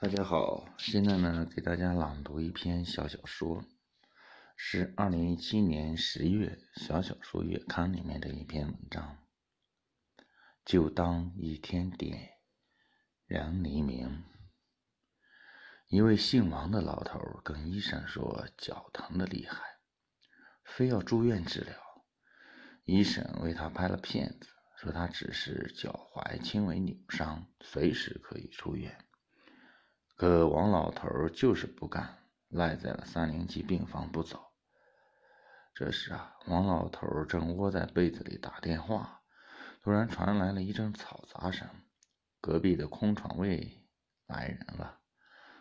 大家好，现在呢给大家朗读一篇小小说，是二零一七年十月《小小说月刊》里面的一篇文章。就当一天点燃黎明。一位姓王的老头跟医生说脚疼的厉害，非要住院治疗。医生为他拍了片子，说他只是脚踝轻微扭伤，随时可以出院。可王老头就是不干，赖在了三零七病房不走。这时啊，王老头正窝在被子里打电话，突然传来了一阵嘈杂声，隔壁的空床位来人了。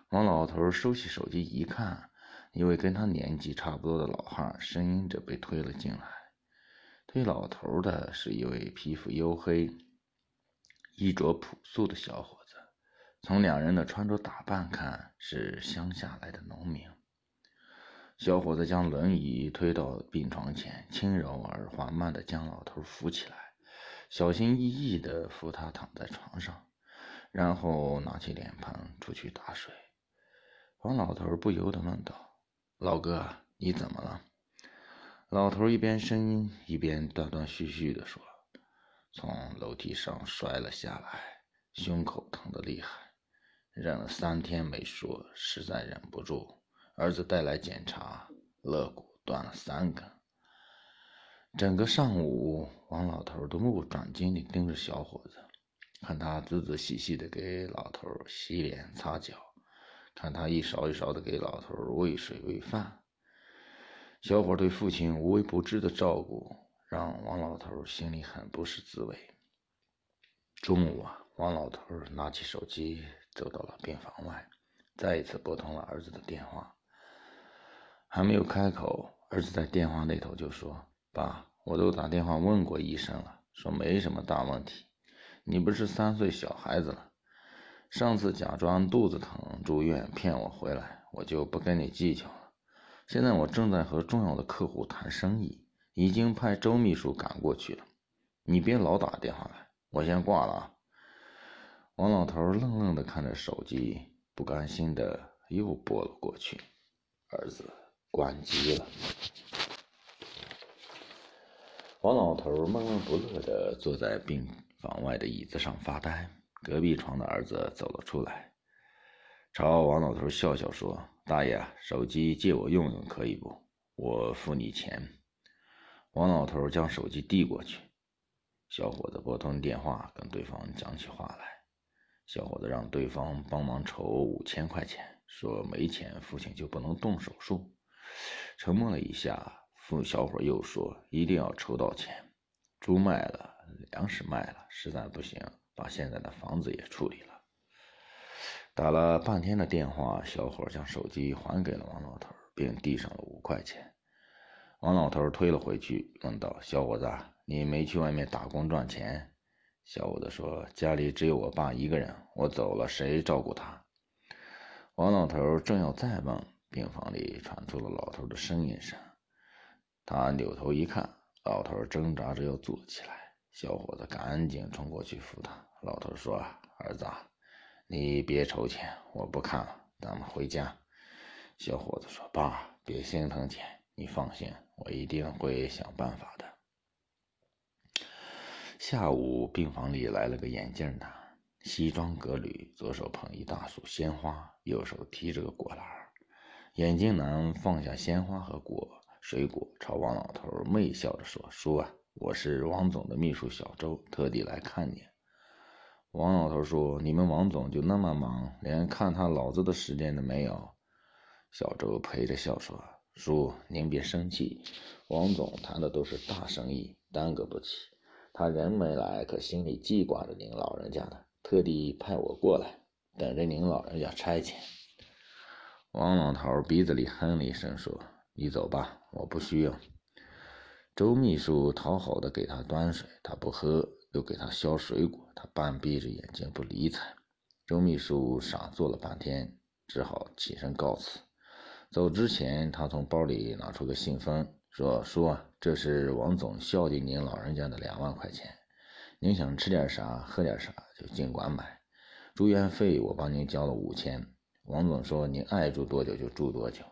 王老头收起手机一看，一位跟他年纪差不多的老汉呻吟着被推了进来。推老头的是一位皮肤黝黑、衣着朴素的小伙子。从两人的穿着打扮看，是乡下来的农民。小伙子将轮椅推到病床前，轻柔而缓慢地将老头扶起来，小心翼翼地扶他躺在床上，然后拿起脸盆出去打水。黄老头不由得问道：“老哥，你怎么了？”老头一边呻吟，一边断断续续地说：“从楼梯上摔了下来，胸口疼得厉害。”忍了三天没说，实在忍不住。儿子带来检查，肋骨断了三根。整个上午，王老头都目不转睛地盯着小伙子，看他仔仔细细地给老头洗脸擦脚，看他一勺一勺地给老头喂水喂饭。小伙对父亲无微不至的照顾，让王老头心里很不是滋味。中午啊，王老头拿起手机。走到了病房外，再一次拨通了儿子的电话。还没有开口，儿子在电话那头就说：“爸，我都打电话问过医生了，说没什么大问题。你不是三岁小孩子了，上次假装肚子疼住院骗我回来，我就不跟你计较了。现在我正在和重要的客户谈生意，已经派周秘书赶过去了。你别老打电话来，我先挂了啊。”王老头愣愣地看着手机，不甘心的又拨了过去。儿子关机了。王老头闷闷不乐地坐在病房外的椅子上发呆。隔壁床的儿子走了出来，朝王老头笑笑说：“大爷，手机借我用用可以不？我付你钱。”王老头将手机递过去，小伙子拨通电话，跟对方讲起话来。小伙子让对方帮忙筹五千块钱，说没钱父亲就不能动手术。沉默了一下，父小伙又说一定要筹到钱，猪卖了，粮食卖了，实在不行把现在的房子也处理了。打了半天的电话，小伙将手机还给了王老头，并递上了五块钱。王老头推了回去，问道：“小伙子，你没去外面打工赚钱？”小伙子说：“家里只有我爸一个人，我走了谁照顾他？”王老头正要再问，病房里传出了老头的呻吟声。他扭头一看，老头挣扎着要坐起来。小伙子赶紧冲过去扶他。老头说：“儿子，你别筹钱，我不看了，咱们回家。”小伙子说：“爸，别心疼钱，你放心，我一定会想办法的。”下午，病房里来了个眼镜男，西装革履，左手捧一大束鲜花，右手提着个果篮。眼镜男放下鲜花和果水果，朝王老头媚笑着说：“叔啊，我是王总的秘书小周，特地来看你。”王老头说：“你们王总就那么忙，连看他老子的时间都没有。”小周陪着笑说：“叔，您别生气，王总谈的都是大生意，耽搁不起。”他人没来，可心里记挂着您老人家的，特地派我过来，等着您老人家差遣。王老头鼻子里哼了一声，说：“你走吧，我不需要。”周秘书讨好的给他端水，他不喝，又给他削水果，他半闭着眼睛不理睬。周秘书傻坐了半天，只好起身告辞。走之前，他从包里拿出个信封。说叔，这是王总孝敬您老人家的两万块钱，您想吃点啥喝点啥就尽管买，住院费我帮您交了五千。王总说您爱住多久就住多久。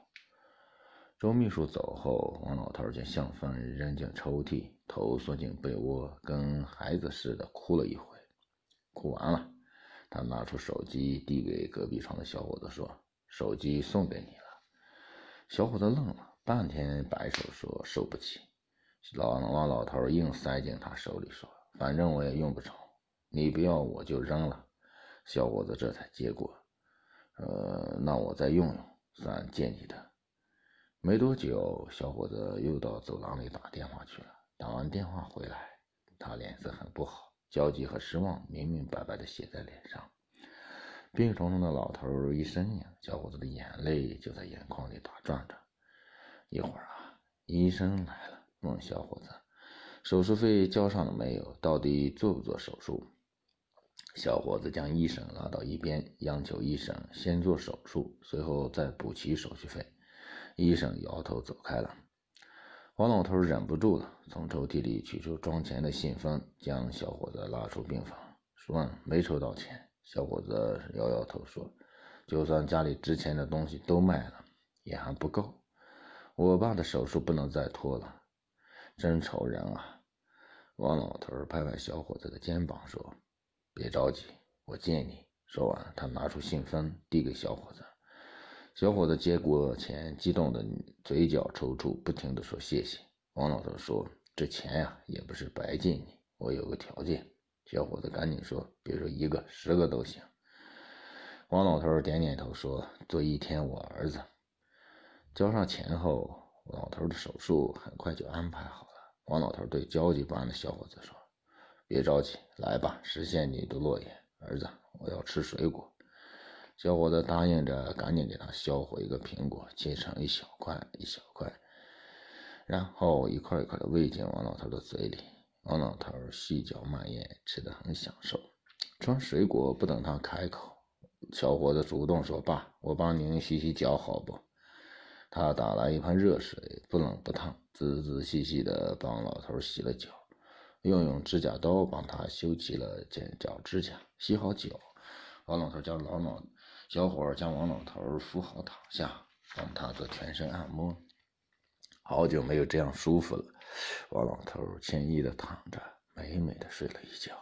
周秘书走后，王老头将信封扔进抽屉，头缩进被窝，跟孩子似的哭了一回。哭完了，他拿出手机递给隔壁床的小伙子，说：“手机送给你了。”小伙子愣了半天，摆手说：“收不起。”老王老头硬塞进他手里，说：“反正我也用不着，你不要我就扔了。”小伙子这才接过，呃，那我再用用，算借你的。没多久，小伙子又到走廊里打电话去了。打完电话回来，他脸色很不好，焦急和失望明明白白的写在脸上。病床上的老头一呻吟，小伙子的眼泪就在眼眶里打转着。一会儿啊，医生来了。问小伙子：“手术费交上了没有？到底做不做手术？”小伙子将医生拉到一边，央求医生先做手术，随后再补齐手续费。医生摇头走开了。王老头忍不住了，从抽屉里取出装钱的信封，将小伙子拉出病房，说：“没筹到钱。”小伙子摇摇头说：“就算家里值钱的东西都卖了，也还不够。我爸的手术不能再拖了。”真愁人啊！王老头拍拍小伙子的肩膀说：“别着急，我借你。”说完，他拿出信封递给小伙子。小伙子接过钱，激动的嘴角抽搐，不停的说：“谢谢。”王老头说：“这钱呀，也不是白借你，我有个条件。”小伙子赶紧说：“别说一个，十个都行。”王老头点点头说：“做一天我儿子。”交上钱后。老头的手术很快就安排好了。王老头对焦急不安的小伙子说：“别着急，来吧，实现你的诺言，儿子，我要吃水果。”小伙子答应着，赶紧给他削回一个苹果，切成一小块一小块，然后一块一块的喂进王老头的嘴里。王老头细嚼慢咽，吃得很享受。装水果，不等他开口，小伙子主动说：“爸，我帮您洗洗脚，好不？”他打来一盆热水，不冷不烫，仔仔细细地帮老头洗了脚，又用指甲刀帮他修齐了剪脚指甲。洗好脚，王老头将老老小伙将王老头扶好躺下，帮他做全身按摩。好久没有这样舒服了，王老头惬意地躺着，美美的睡了一觉。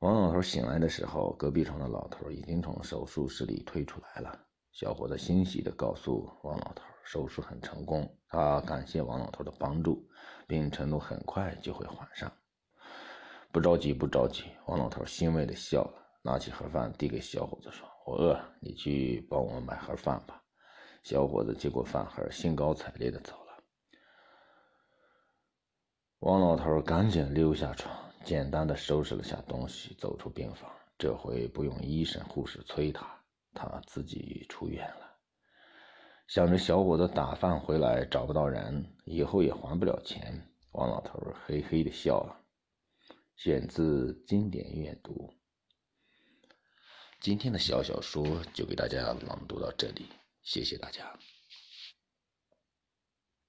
王老头醒来的时候，隔壁床的老头已经从手术室里推出来了。小伙子欣喜地告诉王老头，手术很成功。他感谢王老头的帮助，并承诺很快就会还上。不着急，不着急。王老头欣慰地笑了，拿起盒饭递给小伙子，说：“我饿，你去帮我买盒饭吧。”小伙子接过饭盒，兴高采烈的走了。王老头赶紧溜下床，简单的收拾了下东西，走出病房。这回不用医生护士催他。他自己出院了，想着小伙子打饭回来找不到人，以后也还不了钱，王老头嘿嘿的笑了。选自经典阅读。今天的小小说就给大家朗读到这里，谢谢大家。